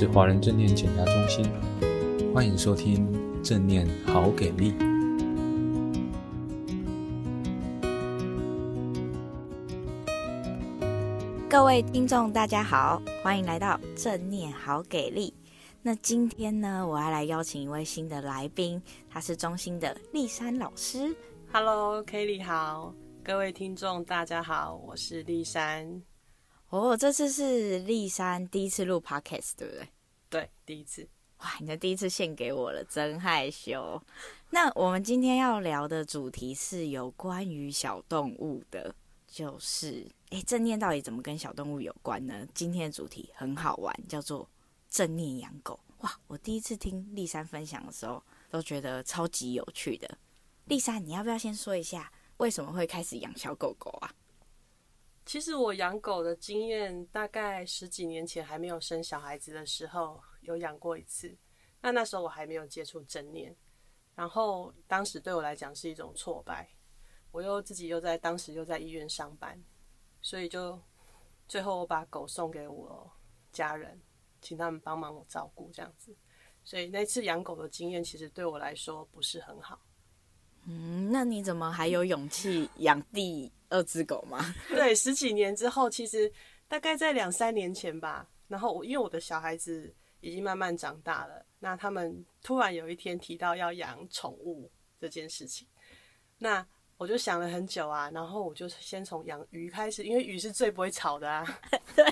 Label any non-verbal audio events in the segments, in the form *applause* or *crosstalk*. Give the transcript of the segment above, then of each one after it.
是华人正念减压中心，欢迎收听正念好给力。各位听众，大家好，欢迎来到正念好给力。那今天呢，我要来邀请一位新的来宾，他是中心的丽珊老师。Hello，Kelly 好，各位听众大家好，我是丽珊。哦，这次是丽珊第一次录 Podcast，对不对？对，第一次。哇，你的第一次献给我了，真害羞。那我们今天要聊的主题是有关于小动物的，就是，哎，正念到底怎么跟小动物有关呢？今天的主题很好玩，叫做正念养狗。哇，我第一次听丽珊分享的时候，都觉得超级有趣的。丽珊，你要不要先说一下，为什么会开始养小狗狗啊？其实我养狗的经验，大概十几年前还没有生小孩子的时候有养过一次。那那时候我还没有接触正念，然后当时对我来讲是一种挫败。我又自己又在当时又在医院上班，所以就最后我把狗送给我家人，请他们帮忙我照顾这样子。所以那次养狗的经验其实对我来说不是很好。嗯，那你怎么还有勇气养第二只狗吗？*laughs* 对，十几年之后，其实大概在两三年前吧。然后我因为我的小孩子已经慢慢长大了，那他们突然有一天提到要养宠物这件事情，那我就想了很久啊。然后我就先从养鱼开始，因为鱼是最不会吵的啊。*laughs* 对，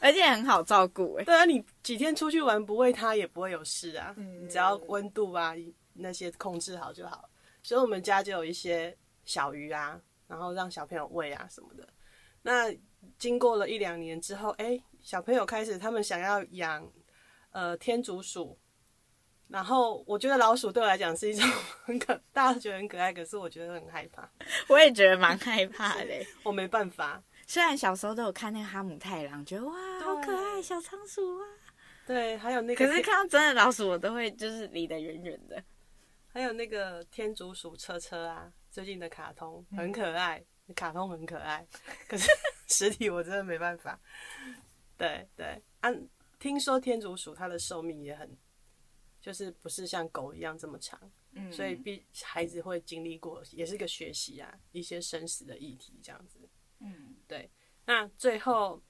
而且很好照顾。对啊，你几天出去玩不喂它也不会有事啊。嗯，你只要温度啊。那些控制好就好，所以我们家就有一些小鱼啊，然后让小朋友喂啊什么的。那经过了一两年之后，哎，小朋友开始他们想要养呃天竺鼠，然后我觉得老鼠对我来讲是一种很可，大家觉得很可爱，可是我觉得很害怕。我也觉得蛮害怕的，我没办法。虽然小时候都有看那个哈姆太郎，觉得哇好可爱，小仓鼠啊。对，还有那个，可是看到真的老鼠，我都会就是离得远远的。还有那个天竺鼠车车啊，最近的卡通很可爱，嗯、卡通很可爱，可是 *laughs* 实体我真的没办法。对对，按、啊、听说天竺鼠它的寿命也很，就是不是像狗一样这么长，嗯，所以必孩子会经历过，也是个学习啊，一些生死的议题这样子，嗯，对。那最后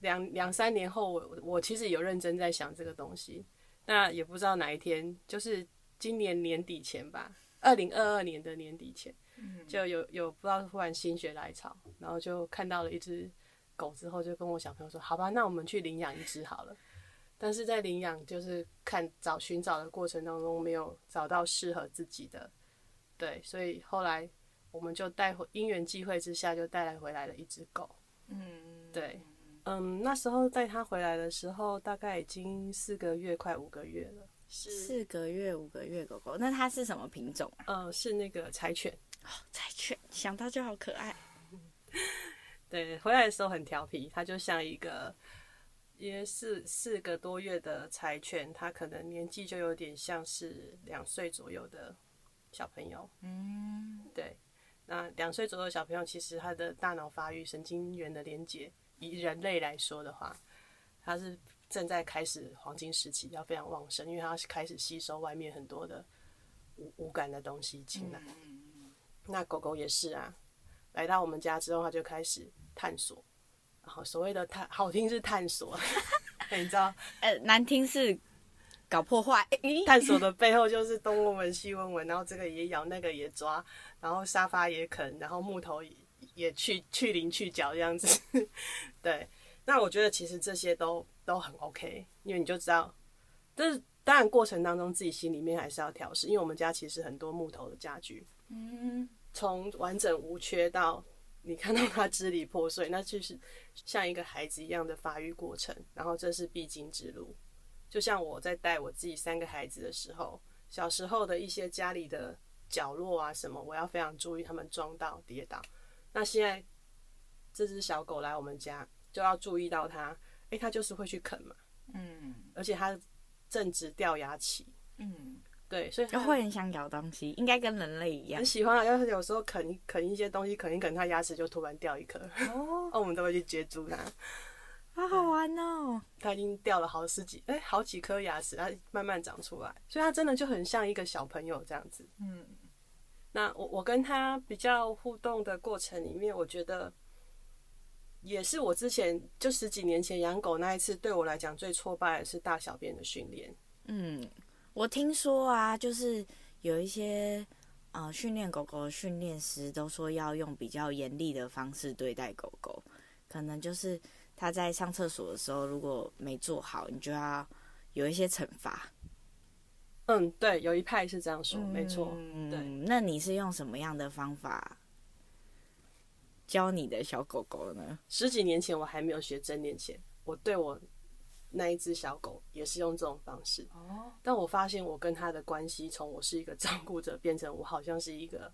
两两三年后我，我我其实有认真在想这个东西，那也不知道哪一天就是。今年年底前吧，二零二二年的年底前，就有有不知道忽然心血来潮，然后就看到了一只狗之后，就跟我小朋友说：“好吧，那我们去领养一只好了。”但是在领养就是看找寻找的过程当中，没有找到适合自己的，对，所以后来我们就带回，因缘际会之下就带来回来了一只狗。嗯，对，嗯，那时候带它回来的时候，大概已经四个月，快五个月了。是四个月、五个月狗狗，那它是什么品种啊？呃，是那个柴犬。哦，柴犬，想到就好可爱。*laughs* 对，回来的时候很调皮，它就像一个因为四个多月的柴犬，它可能年纪就有点像是两岁左右的小朋友。嗯，对。那两岁左右的小朋友，其实他的大脑发育、神经元的连接，以人类来说的话，它是。正在开始黄金时期，要非常旺盛，因为它是开始吸收外面很多的无无感的东西进来。嗯、那狗狗也是啊，来到我们家之后，它就开始探索。然后所谓的探，好听是探索，*laughs* 你知道？*laughs* 呃，难听是搞破坏。*laughs* 探索的背后就是东闻闻西闻闻，然后这个也咬，那个也抓，然后沙发也啃，然后木头也，也去去鳞去角这样子。对，那我觉得其实这些都。都很 OK，因为你就知道，但是当然过程当中自己心里面还是要调试，因为我们家其实很多木头的家具，嗯，从完整无缺到你看到它支离破碎，那就是像一个孩子一样的发育过程，然后这是必经之路。就像我在带我自己三个孩子的时候，小时候的一些家里的角落啊什么，我要非常注意他们撞到跌倒。那现在这只小狗来我们家，就要注意到它。哎，他就是会去啃嘛，嗯，而且他正值掉牙期，嗯，对，所以它会很想咬东西，应该跟人类一样，很喜欢啊。要是有时候啃啃一些东西，啃一啃，它牙齿就突然掉一颗，哦，那 *laughs* 我们都会去接住它。好好玩哦！他已经掉了好十几哎、欸，好几颗牙齿，它慢慢长出来，所以他真的就很像一个小朋友这样子。嗯，那我我跟他比较互动的过程里面，我觉得也是我之前就十几年前养狗那一次，对我来讲最挫败的是大小便的训练。嗯，我听说啊，就是有一些呃训练狗狗的训练师都说要用比较严厉的方式对待狗狗，可能就是。他在上厕所的时候，如果没做好，你就要有一些惩罚。嗯，对，有一派是这样说，嗯、没错。对，那你是用什么样的方法教你的小狗狗呢？十几年前我还没有学正念前，我对我那一只小狗也是用这种方式。哦。但我发现我跟它的关系，从我是一个照顾者，变成我好像是一个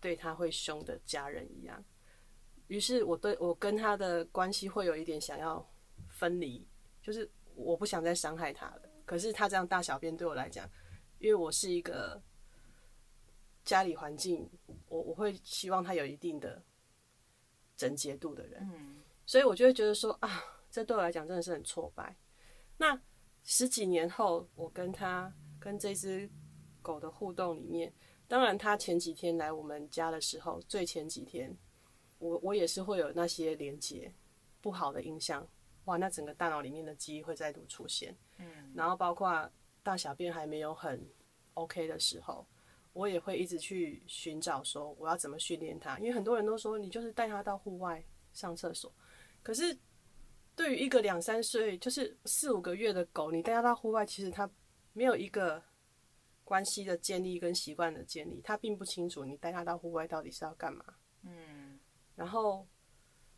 对它会凶的家人一样。于是我对我跟它的关系会有一点想要分离，就是我不想再伤害它了。可是它这样大小便对我来讲，因为我是一个家里环境，我我会希望它有一定的整洁度的人，嗯所以我就会觉得说啊，这对我来讲真的是很挫败。那十几年后，我跟他跟这只狗的互动里面，当然他前几天来我们家的时候，最前几天。我我也是会有那些连接不好的印象，哇，那整个大脑里面的记忆会再度出现。嗯，然后包括大小便还没有很 OK 的时候，我也会一直去寻找说我要怎么训练它，因为很多人都说你就是带它到户外上厕所，可是对于一个两三岁就是四五个月的狗，你带它到户外，其实它没有一个关系的建立跟习惯的建立，它并不清楚你带它到户外到底是要干嘛。嗯。然后，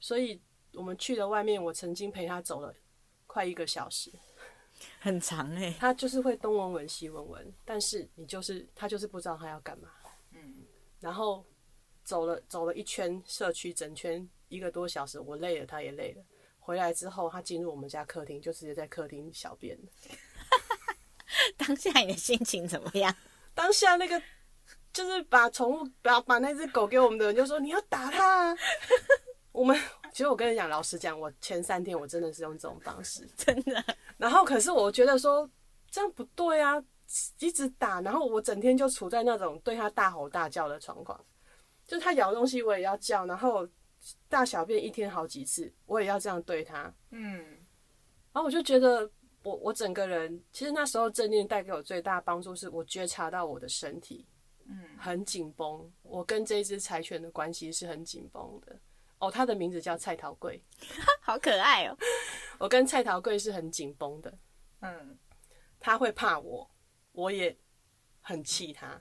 所以我们去了外面。我曾经陪它走了快一个小时，很长哎、欸。*laughs* 他就是会东闻闻西闻闻，但是你就是他就是不知道他要干嘛。嗯。然后走了走了一圈社区，整圈一个多小时，我累了，他也累了。回来之后，他进入我们家客厅，就直接在客厅小便了。当下你的心情怎么样？*laughs* 当下那个。就是把宠物把把那只狗给我们的人就说，你要打它啊！*laughs* 我们其实我跟你讲，老实讲，我前三天我真的是用这种方式，*laughs* 真的。*laughs* 然后可是我觉得说这样不对啊，一直打，然后我整天就处在那种对他大吼大叫的状况，就他咬东西我也要叫，然后大小便一天好几次，我也要这样对他。嗯。然后我就觉得我我整个人其实那时候正念带给我最大帮助是我觉察到我的身体。嗯，很紧绷。我跟这只柴犬的关系是很紧绷的。哦，他的名字叫蔡桃贵，*laughs* 好可爱哦。*laughs* 我跟蔡桃贵是很紧绷的。嗯，他会怕我，我也很气他。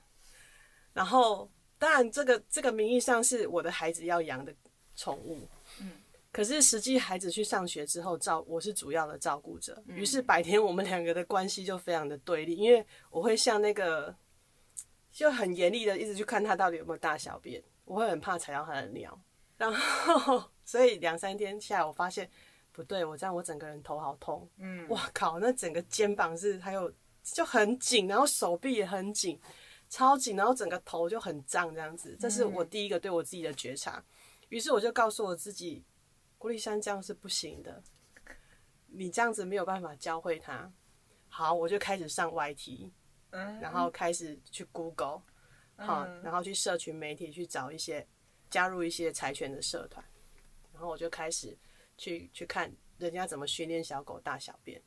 然后，当然，这个这个名义上是我的孩子要养的宠物。嗯，可是实际孩子去上学之后，照我是主要的照顾者。于是白天我们两个的关系就非常的对立，因为我会像那个。就很严厉的一直去看他到底有没有大小便，我会很怕踩到他的尿，然后所以两三天下来，我发现不对，我这样我整个人头好痛，嗯，哇靠，那整个肩膀是还有就很紧，然后手臂也很紧，超紧，然后整个头就很胀这样子，这是我第一个对我自己的觉察，于是我就告诉我自己，郭立山这样是不行的，你这样子没有办法教会他，好，我就开始上 YT。然后开始去 Google，好，然后去社群媒体去找一些加入一些柴犬的社团，然后我就开始去去看人家怎么训练小狗大小便。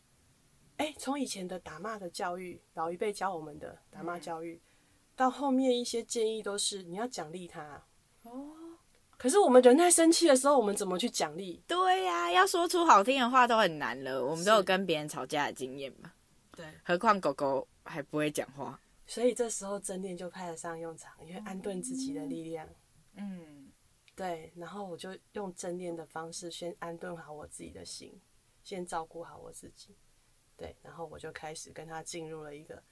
哎，从以前的打骂的教育，老一辈教我们的打骂教育，到后面一些建议都是你要奖励它。哦，可是我们人在生气的时候，我们怎么去奖励？对呀，要说出好听的话都很难了。我们都有跟别人吵架的经验嘛。对，何况狗狗。还不会讲话，所以这时候正念就派得上用场，因为安顿自己的力量。嗯，对，然后我就用正念的方式先安顿好我自己的心，先照顾好我自己。对，然后我就开始跟他进入了一个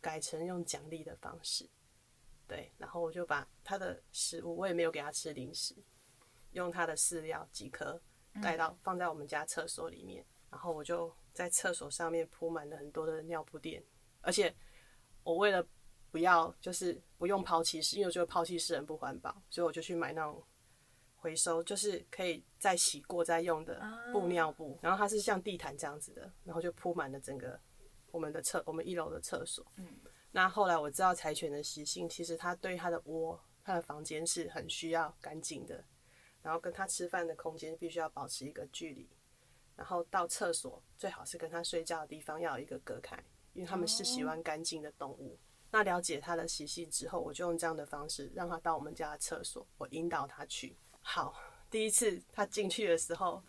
改成用奖励的方式。对，然后我就把他的食物，我也没有给他吃零食，用他的饲料几颗带到放在我们家厕所里面，然后我就在厕所上面铺满了很多的尿布垫。而且我为了不要就是不用抛弃式，因为我觉得抛弃式很不环保，所以我就去买那种回收，就是可以再洗过再用的布尿布，然后它是像地毯这样子的，然后就铺满了整个我们的厕，我们一楼的厕所。嗯，那后来我知道柴犬的习性，其实它对它的窝、它的房间是很需要干净的，然后跟它吃饭的空间必须要保持一个距离，然后到厕所最好是跟它睡觉的地方要有一个隔开，因为它们是喜欢干净的动物。那了解他的习性之后，我就用这样的方式让他到我们家的厕所，我引导他去。好，第一次他进去的时候，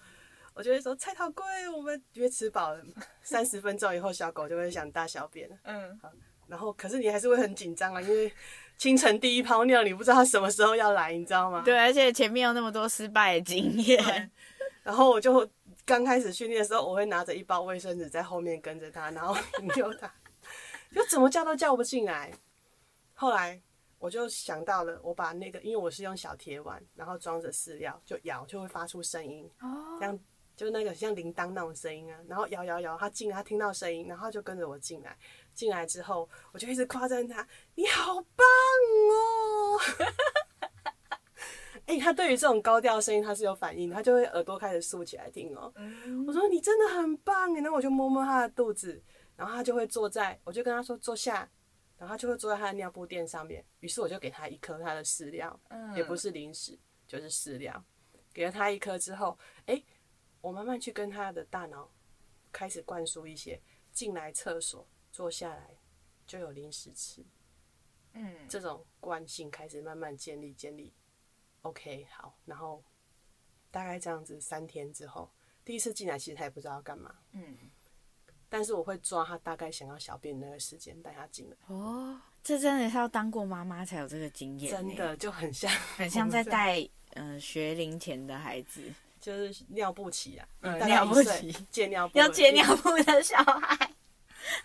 我就会说：“菜头龟，我们约吃饱了。”三十分钟以后，小狗就会想大小便了。嗯，好，然后可是你还是会很紧张啊，因为清晨第一泡尿，你不知道它什么时候要来，你知道吗？对，而且前面有那么多失败的经验。然后我就刚开始训练的时候，我会拿着一包卫生纸在后面跟着它，然后引诱它，就怎么叫都叫不进来。后来。我就想到了，我把那个，因为我是用小铁碗，然后装着饲料，就摇就会发出声音，这样就那个像铃铛那种声音啊。然后摇摇摇，它进来，它听到声音，然后就跟着我进来。进来之后，我就一直夸赞他：“你好棒哦！” *laughs* 哎、欸，它对于这种高调声音，他是有反应，他就会耳朵开始竖起来听哦。我说：“你真的很棒！”然后我就摸摸他的肚子，然后他就会坐在，我就跟他说：“坐下。”然后他就会坐在他的尿布垫上面，于是我就给他一颗他的饲料，嗯，也不是零食，就是饲料。给了他一颗之后，哎，我慢慢去跟他的大脑开始灌输一些，进来厕所坐下来就有零食吃，嗯，这种惯性开始慢慢建立建立。OK，好，然后大概这样子三天之后，第一次进来其实他也不知道要干嘛，嗯。但是我会抓他大概想要小便的那个时间带他进来。哦，这真的是要当过妈妈才有这个经验，真的就很像，*laughs* 很像在带嗯、呃、学龄前的孩子，就是尿布期啊，嗯、尿布期戒尿布 *laughs* 要戒尿布的小孩，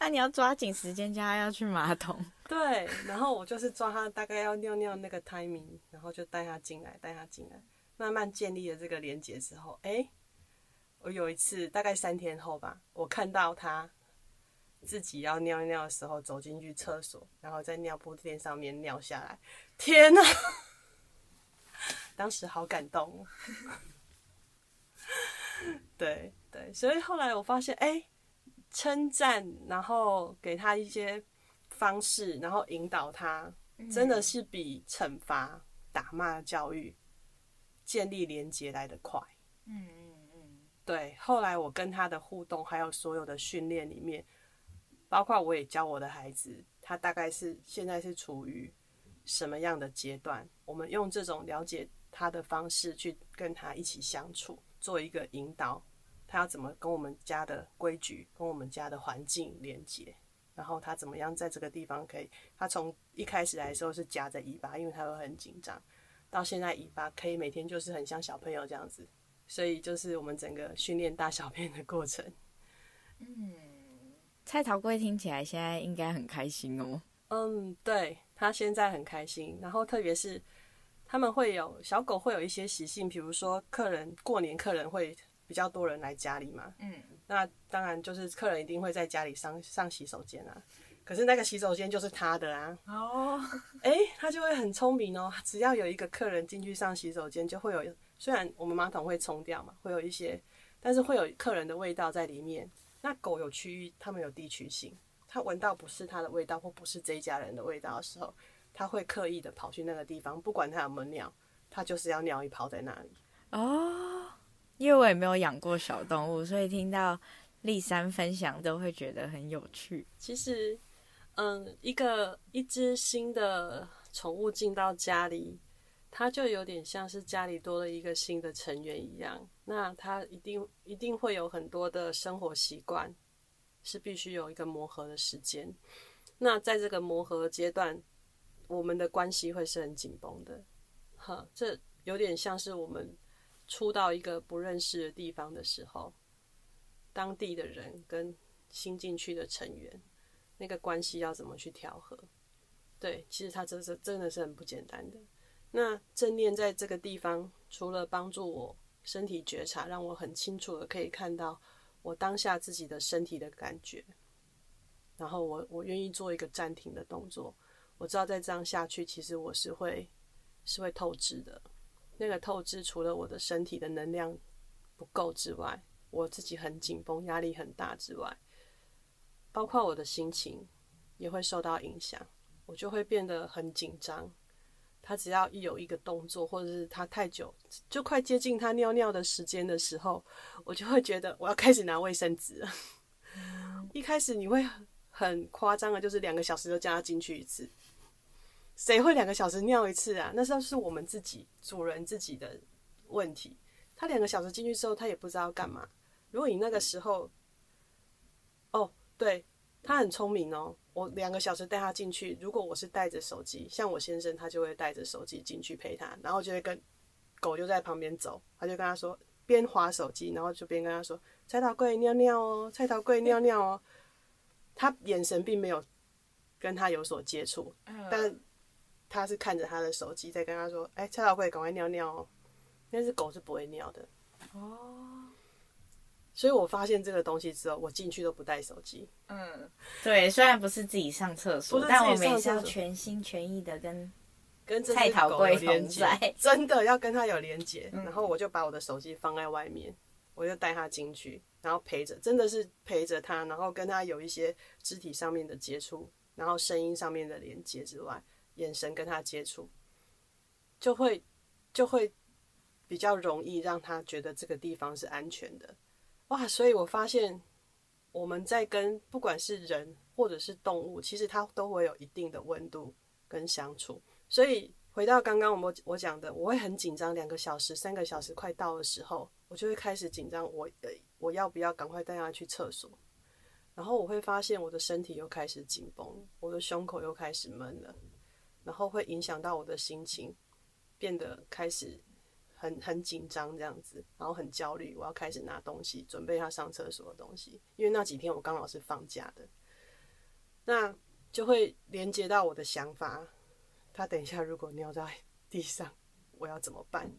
那、啊、你要抓紧时间，叫他要去马桶。*laughs* 对，然后我就是抓他大概要尿尿那个 timing，然后就带他进来，带他进来，慢慢建立了这个连接之后，哎、欸。我有一次，大概三天后吧，我看到他自己要尿尿的时候，走进去厕所，然后在尿布垫上面尿下来。天哪！*laughs* 当时好感动。*laughs* 对对，所以后来我发现，哎、欸，称赞，然后给他一些方式，然后引导他，真的是比惩罚、打骂教育建立连接来得快。嗯。对，后来我跟他的互动，还有所有的训练里面，包括我也教我的孩子，他大概是现在是处于什么样的阶段？我们用这种了解他的方式去跟他一起相处，做一个引导，他要怎么跟我们家的规矩、跟我们家的环境连接，然后他怎么样在这个地方可以，他从一开始来的时候是夹着尾巴，因为他会很紧张，到现在尾巴可以每天就是很像小朋友这样子。所以就是我们整个训练大小便的过程。嗯，菜桃贵听起来现在应该很开心哦。嗯，对，他现在很开心。然后特别是他们会有小狗会有一些习性，比如说客人过年客人会比较多人来家里嘛。嗯，那当然就是客人一定会在家里上上洗手间啊。可是那个洗手间就是他的啊。哦，哎，他就会很聪明哦。只要有一个客人进去上洗手间，就会有。虽然我们马桶会冲掉嘛，会有一些，但是会有客人的味道在里面。那狗有区域，它们有地区性，它闻到不是它的味道或不是这一家人的味道的时候，它会刻意的跑去那个地方，不管它有没有尿，它就是要尿一泡在那里。哦，因为我也没有养过小动物，所以听到丽珊分享都会觉得很有趣。其实，嗯，一个一只新的宠物进到家里。他就有点像是家里多了一个新的成员一样，那他一定一定会有很多的生活习惯，是必须有一个磨合的时间。那在这个磨合阶段，我们的关系会是很紧绷的。哈，这有点像是我们初到一个不认识的地方的时候，当地的人跟新进去的成员，那个关系要怎么去调和？对，其实他这是真的是很不简单的。那正念在这个地方，除了帮助我身体觉察，让我很清楚的可以看到我当下自己的身体的感觉，然后我我愿意做一个暂停的动作。我知道再这样下去，其实我是会是会透支的。那个透支除了我的身体的能量不够之外，我自己很紧绷，压力很大之外，包括我的心情也会受到影响，我就会变得很紧张。他只要一有一个动作，或者是他太久，就快接近他尿尿的时间的时候，我就会觉得我要开始拿卫生纸了。*laughs* 一开始你会很夸张的，就是两个小时就叫他进去一次。谁会两个小时尿一次啊？那时候是我们自己主人自己的问题。他两个小时进去之后，他也不知道干嘛。如果你那个时候，哦，对，他很聪明哦。我两个小时带他进去，如果我是带着手机，像我先生，他就会带着手机进去陪他，然后就会跟狗就在旁边走，他就跟他说，边划手机，然后就边跟他说：“菜头贵尿尿哦，菜头贵尿尿哦。”他眼神并没有跟他有所接触，但他是看着他的手机在跟他说：“哎、欸，菜头贵赶快尿尿哦。”那是狗是不会尿的哦。所以我发现这个东西之后，我进去都不带手机。嗯，对，虽然不是自己上厕所，但我每次要全心全意的跟跟菜头粿有连接，真的要跟他有连接。然后我就把我的手机放在外面，我就带他进去，然后陪着，真的是陪着他，然后跟他有一些肢体上面的接触，然后声音上面的连接之外，眼神跟他接触，就会就会比较容易让他觉得这个地方是安全的。哇，所以我发现我们在跟不管是人或者是动物，其实它都会有一定的温度跟相处。所以回到刚刚我们我讲的，我会很紧张，两个小时、三个小时快到的时候，我就会开始紧张，我呃我要不要赶快带他去厕所？然后我会发现我的身体又开始紧绷，我的胸口又开始闷了，然后会影响到我的心情，变得开始。很很紧张这样子，然后很焦虑，我要开始拿东西，准备他上厕所的东西。因为那几天我刚好是放假的，那就会连接到我的想法。他等一下如果尿在地上，我要怎么办？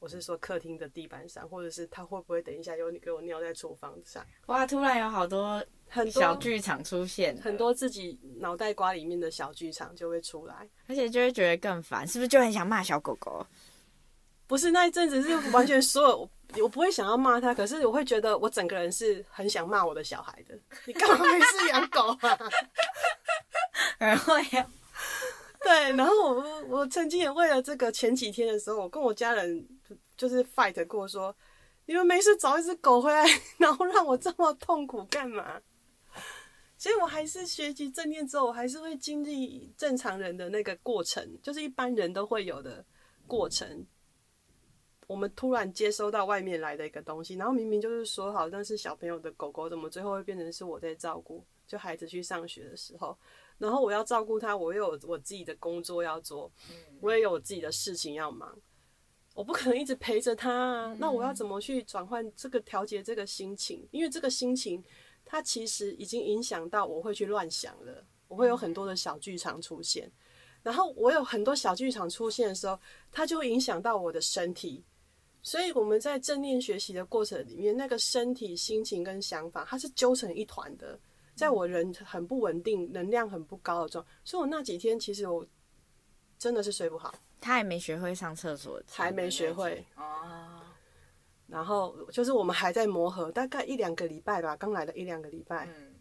我是说客厅的地板上，或者是他会不会等一下又给我尿在厨房上？哇，突然有好多很多小剧场出现，很多自己脑袋瓜里面的小剧场就会出来，而且就会觉得更烦，是不是就很想骂小狗狗？不是那一阵子是完全所有，*laughs* 我不会想要骂他，可是我会觉得我整个人是很想骂我的小孩的。你干嘛没事养狗啊？然后呀，对，然后我我曾经也为了这个前几天的时候，我跟我家人就是 fight 过，说你们没事找一只狗回来，然后让我这么痛苦干嘛？所以我还是学习正念之后，我还是会经历正常人的那个过程，就是一般人都会有的过程。我们突然接收到外面来的一个东西，然后明明就是说好那是小朋友的狗狗，怎么最后会变成是我在照顾？就孩子去上学的时候，然后我要照顾他，我又有我自己的工作要做，我也有我自己的事情要忙，我不可能一直陪着他啊。那我要怎么去转换这个调节这个心情？因为这个心情，它其实已经影响到我会去乱想了，我会有很多的小剧场出现，然后我有很多小剧场出现的时候，它就会影响到我的身体。所以我们在正念学习的过程里面，那个身体、心情跟想法，它是揪成一团的。在我人很不稳定、能量很不高的状态，所以我那几天其实我真的是睡不好。他还没学会上厕所，还没学会哦。然后就是我们还在磨合，大概一两个礼拜吧，刚来的一两个礼拜。嗯，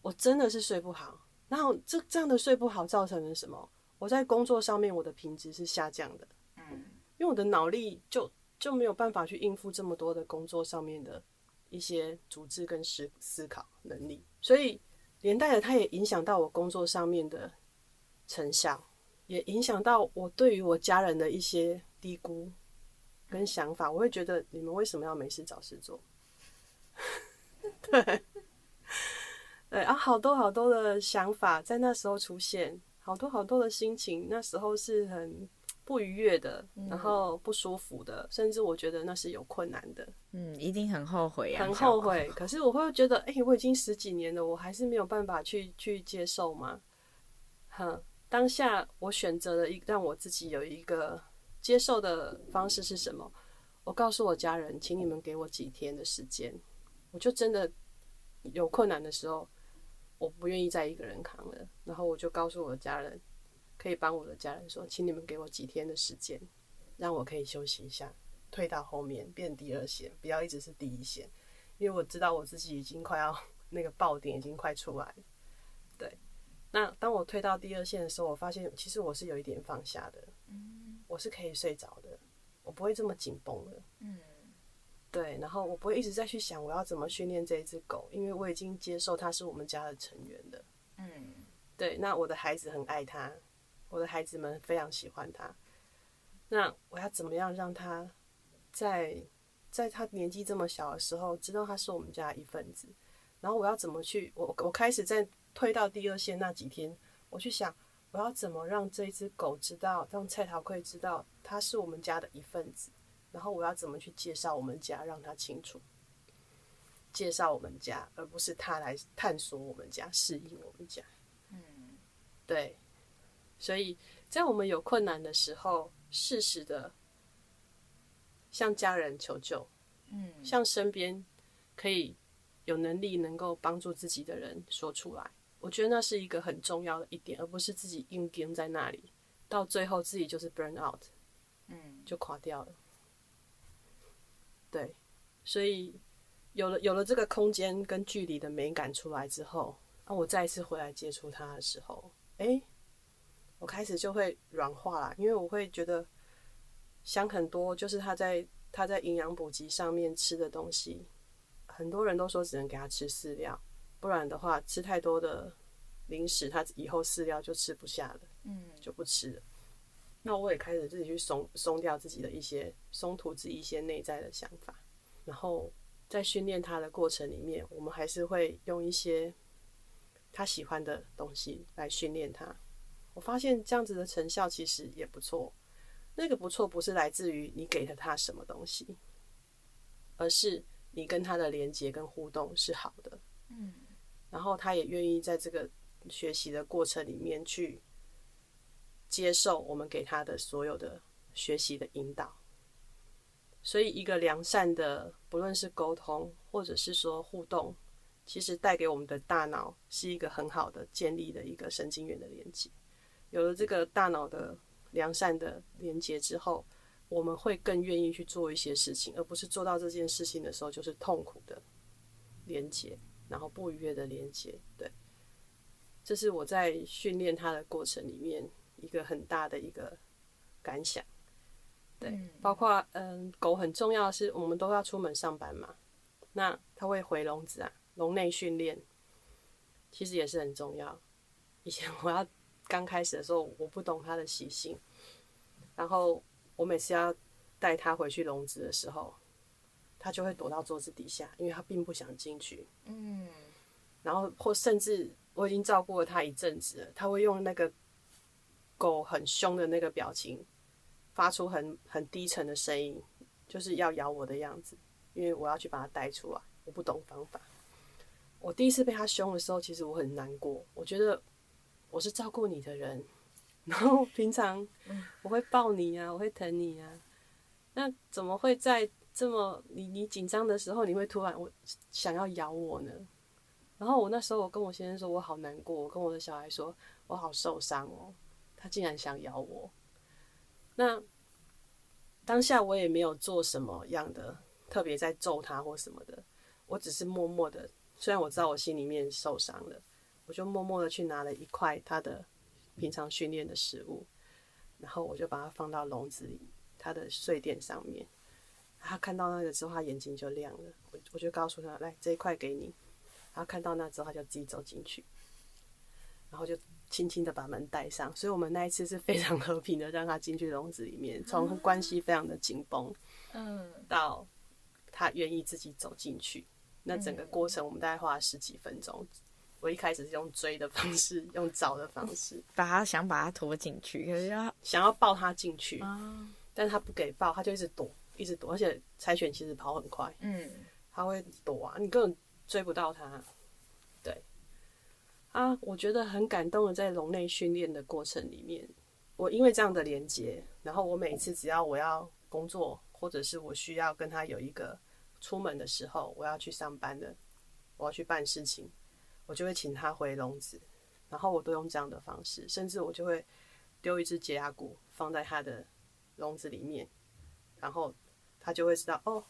我真的是睡不好。然后这这样的睡不好造成了什么？我在工作上面我的品质是下降的。嗯，因为我的脑力就。就没有办法去应付这么多的工作上面的一些组织跟思思考能力，所以连带的它也影响到我工作上面的成效，也影响到我对于我家人的一些低估跟想法。我会觉得你们为什么要没事找事做？*laughs* 对，对啊，好多好多的想法在那时候出现，好多好多的心情，那时候是很。不愉悦的，然后不舒服的，嗯、甚至我觉得那是有困难的。嗯，一定很后悔啊，很后悔。可是我会觉得，哎、欸，我已经十几年了，我还是没有办法去去接受吗？哼，当下我选择了一让我自己有一个接受的方式是什么？我告诉我家人，请你们给我几天的时间，我就真的有困难的时候，我不愿意再一个人扛了。然后我就告诉我的家人。可以帮我的家人说，请你们给我几天的时间，让我可以休息一下，退到后面变第二线，不要一直是第一线，因为我知道我自己已经快要那个爆点已经快出来了。对，那当我退到第二线的时候，我发现其实我是有一点放下的，我是可以睡着的，我不会这么紧绷了。嗯，对，然后我不会一直在去想我要怎么训练这一只狗，因为我已经接受它是我们家的成员了。嗯，对，那我的孩子很爱它，我的孩子们非常喜欢他。那我要怎么样让他在在他年纪这么小的时候，知道他是我们家一份子？然后我要怎么去？我我开始在退到第二线那几天，我去想我要怎么让这只狗知道，让蔡桃贵知道他是我们家的一份子。然后我要怎么去介绍我们家，让他清楚介绍我们家，而不是他来探索我们家、适应我们家。嗯，对。所以在我们有困难的时候，适时的向家人求救，嗯，向身边可以有能力能够帮助自己的人说出来，我觉得那是一个很重要的一点，而不是自己硬盯在那里，到最后自己就是 burn out，嗯，就垮掉了。对，所以有了有了这个空间跟距离的美感出来之后，啊，我再一次回来接触他的时候，诶。我开始就会软化啦，因为我会觉得想很多，就是他在他在营养补给上面吃的东西，很多人都说只能给他吃饲料，不然的话吃太多的零食，他以后饲料就吃不下了，嗯，就不吃了。那我也开始自己去松松掉自己的一些松土自己一些内在的想法，然后在训练他的过程里面，我们还是会用一些他喜欢的东西来训练他。我发现这样子的成效其实也不错。那个不错不是来自于你给了他什么东西，而是你跟他的连接跟互动是好的。嗯，然后他也愿意在这个学习的过程里面去接受我们给他的所有的学习的引导。所以，一个良善的，不论是沟通或者是说互动，其实带给我们的大脑是一个很好的建立的一个神经元的连接。有了这个大脑的良善的连接之后，我们会更愿意去做一些事情，而不是做到这件事情的时候就是痛苦的连接，然后不愉悦的连接。对，这是我在训练它的过程里面一个很大的一个感想。对，包括嗯，狗很重要的是，我们都要出门上班嘛，那它会回笼子啊，笼内训练其实也是很重要。以前我要。刚开始的时候，我不懂它的习性，然后我每次要带它回去笼子的时候，它就会躲到桌子底下，因为它并不想进去。嗯，然后或甚至我已经照顾了它一阵子了，它会用那个狗很凶的那个表情，发出很很低沉的声音，就是要咬我的样子，因为我要去把它带出来。我不懂方法，我第一次被它凶的时候，其实我很难过，我觉得。我是照顾你的人，然后平常我会抱你啊，我会疼你啊，那怎么会在这么你你紧张的时候，你会突然我想要咬我呢？然后我那时候我跟我先生说，我好难过，我跟我的小孩说我好受伤哦，他竟然想咬我。那当下我也没有做什么样的特别在揍他或什么的，我只是默默的，虽然我知道我心里面受伤了。我就默默的去拿了一块他的平常训练的食物，然后我就把它放到笼子里，他的睡垫上面。他看到那个之后，他眼睛就亮了。我我就告诉他：“来，这一块给你。”然后看到那之后，他就自己走进去，然后就轻轻的把门带上。所以我们那一次是非常和平的，让他进去笼子里面，从关系非常的紧绷，嗯，到他愿意自己走进去，那整个过程我们大概花了十几分钟。我一开始是用追的方式，用找的方式，把他想把他拖进去，可是要想要抱他进去，但是他不给抱，他就一直躲，一直躲，而且柴犬其实跑很快，嗯，他会躲啊，你根本追不到他，对，啊，我觉得很感动的，在笼内训练的过程里面，我因为这样的连接，然后我每次只要我要工作，或者是我需要跟他有一个出门的时候，我要去上班的，我要去办事情。我就会请他回笼子，然后我都用这样的方式，甚至我就会丢一只解压骨放在他的笼子里面，然后他就会知道哦，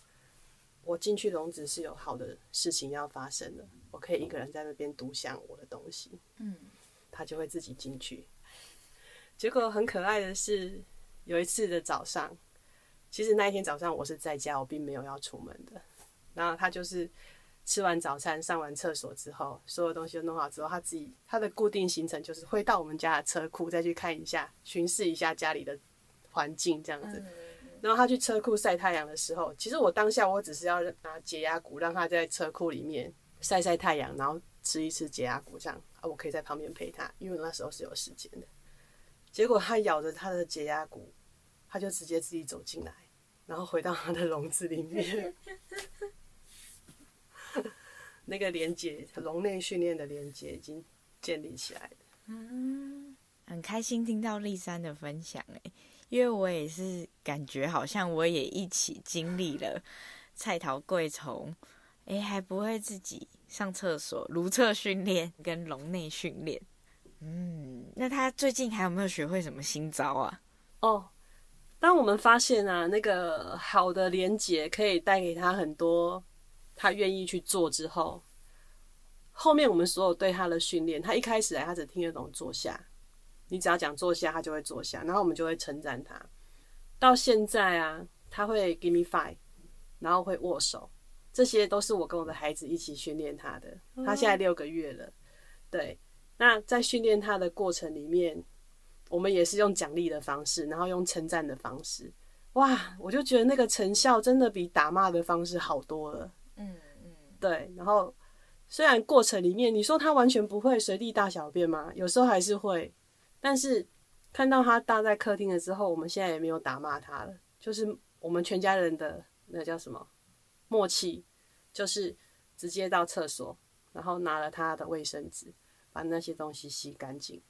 我进去笼子是有好的事情要发生的，我可以一个人在那边独享我的东西。嗯，他就会自己进去。结果很可爱的是，有一次的早上，其实那一天早上我是在家，我并没有要出门的。然后他就是。吃完早餐，上完厕所之后，所有东西都弄好之后，他自己他的固定行程就是会到我们家的车库再去看一下，巡视一下家里的环境这样子。然后他去车库晒太阳的时候，其实我当下我只是要拿解压谷让他在车库里面晒晒太阳，然后吃一吃解压谷这样啊，我可以在旁边陪他，因为那时候是有时间的。结果他咬着他的解压谷，他就直接自己走进来，然后回到他的笼子里面。*laughs* 那个连接，笼内训练的连接已经建立起来了。嗯，很开心听到丽珊的分享哎，因为我也是感觉好像我也一起经历了菜头粿从哎还不会自己上厕所，如厕训练跟笼内训练。嗯，那他最近还有没有学会什么新招啊？哦，当我们发现啊，那个好的连接可以带给他很多。他愿意去做之后，后面我们所有对他的训练，他一开始来他只听得懂坐下，你只要讲坐下，他就会坐下，然后我们就会称赞他。到现在啊，他会 give me five，然后会握手，这些都是我跟我的孩子一起训练他的。他现在六个月了，对。那在训练他的过程里面，我们也是用奖励的方式，然后用称赞的方式。哇，我就觉得那个成效真的比打骂的方式好多了。嗯嗯，对，然后虽然过程里面你说他完全不会随地大小便吗？有时候还是会，但是看到他大在客厅了之后，我们现在也没有打骂他了，就是我们全家人的那叫什么默契，就是直接到厕所，然后拿了他的卫生纸，把那些东西洗干净，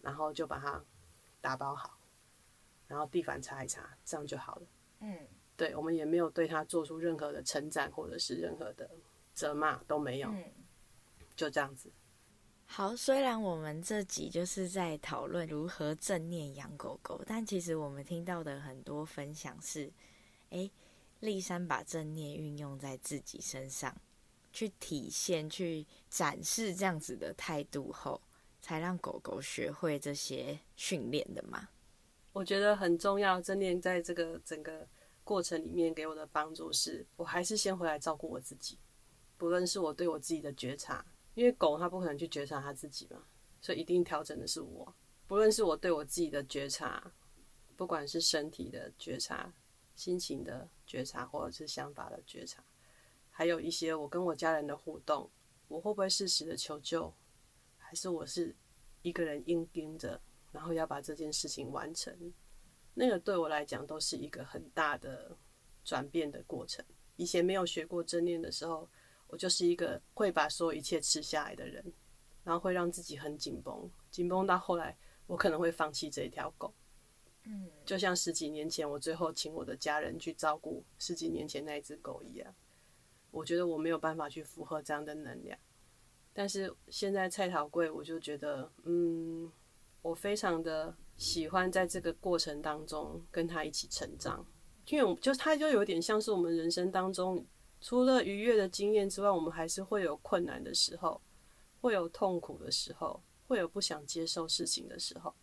然后就把它打包好，然后地板擦一擦，这样就好了。嗯。对，我们也没有对他做出任何的称赞，或者是任何的责骂都没有，嗯，就这样子。好，虽然我们这集就是在讨论如何正念养狗狗，但其实我们听到的很多分享是，诶，丽珊把正念运用在自己身上，去体现、去展示这样子的态度后，才让狗狗学会这些训练的嘛。我觉得很重要，正念在这个整个。过程里面给我的帮助是，我还是先回来照顾我自己，不论是我对我自己的觉察，因为狗它不可能去觉察它自己嘛，所以一定调整的是我。不论是我对我自己的觉察，不管是身体的觉察、心情的觉察，或者是想法的觉察，还有一些我跟我家人的互动，我会不会适时的求救，还是我是一个人硬盯着，然后要把这件事情完成。那个对我来讲都是一个很大的转变的过程。以前没有学过正念的时候，我就是一个会把所有一切吃下来的人，然后会让自己很紧绷，紧绷到后来我可能会放弃这一条狗。嗯，就像十几年前我最后请我的家人去照顾十几年前那一只狗一样，我觉得我没有办法去负荷这样的能量。但是现在菜桃贵，我就觉得，嗯，我非常的。喜欢在这个过程当中跟他一起成长，因为就他就有点像是我们人生当中除了愉悦的经验之外，我们还是会有困难的时候，会有痛苦的时候，会有不想接受事情的时候。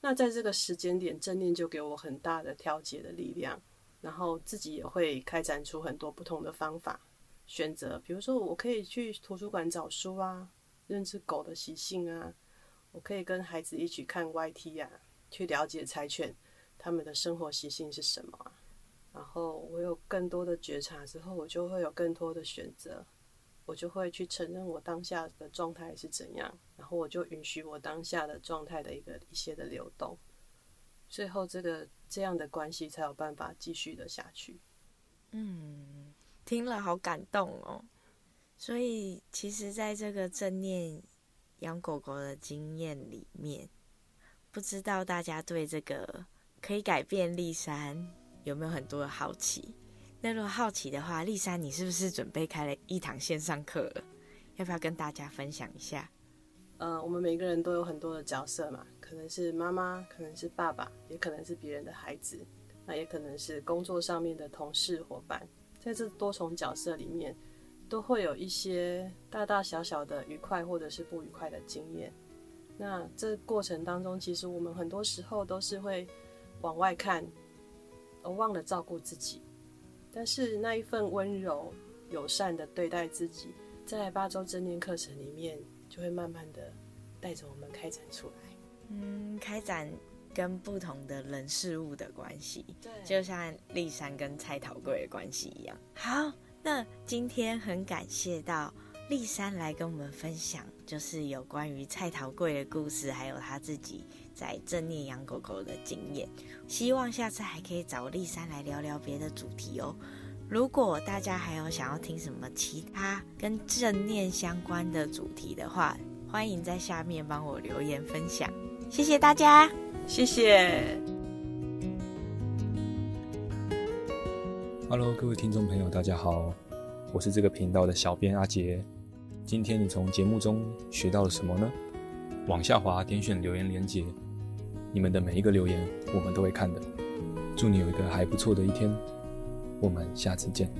那在这个时间点，正念就给我很大的调节的力量，然后自己也会开展出很多不同的方法选择，比如说我可以去图书馆找书啊，认识狗的习性啊，我可以跟孩子一起看 YT 啊。去了解柴犬他们的生活习性是什么，然后我有更多的觉察之后，我就会有更多的选择，我就会去承认我当下的状态是怎样，然后我就允许我当下的状态的一个一些的流动，最后这个这样的关系才有办法继续的下去。嗯，听了好感动哦。所以其实，在这个正念养狗狗的经验里面。不知道大家对这个可以改变丽珊有没有很多的好奇？那如果好奇的话，丽珊，你是不是准备开了一堂线上课了？要不要跟大家分享一下？呃，我们每个人都有很多的角色嘛，可能是妈妈，可能是爸爸，也可能是别人的孩子，那也可能是工作上面的同事伙伴，在这多重角色里面，都会有一些大大小小的愉快或者是不愉快的经验。那这过程当中，其实我们很多时候都是会往外看，而忘了照顾自己。但是那一份温柔、友善的对待自己，在八周正念课程里面，就会慢慢的带着我们开展出来。嗯，开展。跟不同的人事物的关系，对，就像丽珊跟蔡桃贵的关系一样。好，那今天很感谢到丽珊来跟我们分享，就是有关于蔡桃贵的故事，还有她自己在正念养狗狗的经验。希望下次还可以找丽珊来聊聊别的主题哦。如果大家还有想要听什么其他跟正念相关的主题的话，欢迎在下面帮我留言分享。谢谢大家。谢谢。Hello，各位听众朋友，大家好，我是这个频道的小编阿杰。今天你从节目中学到了什么呢？往下滑，点选留言连接，你们的每一个留言我们都会看的。祝你有一个还不错的一天，我们下次见。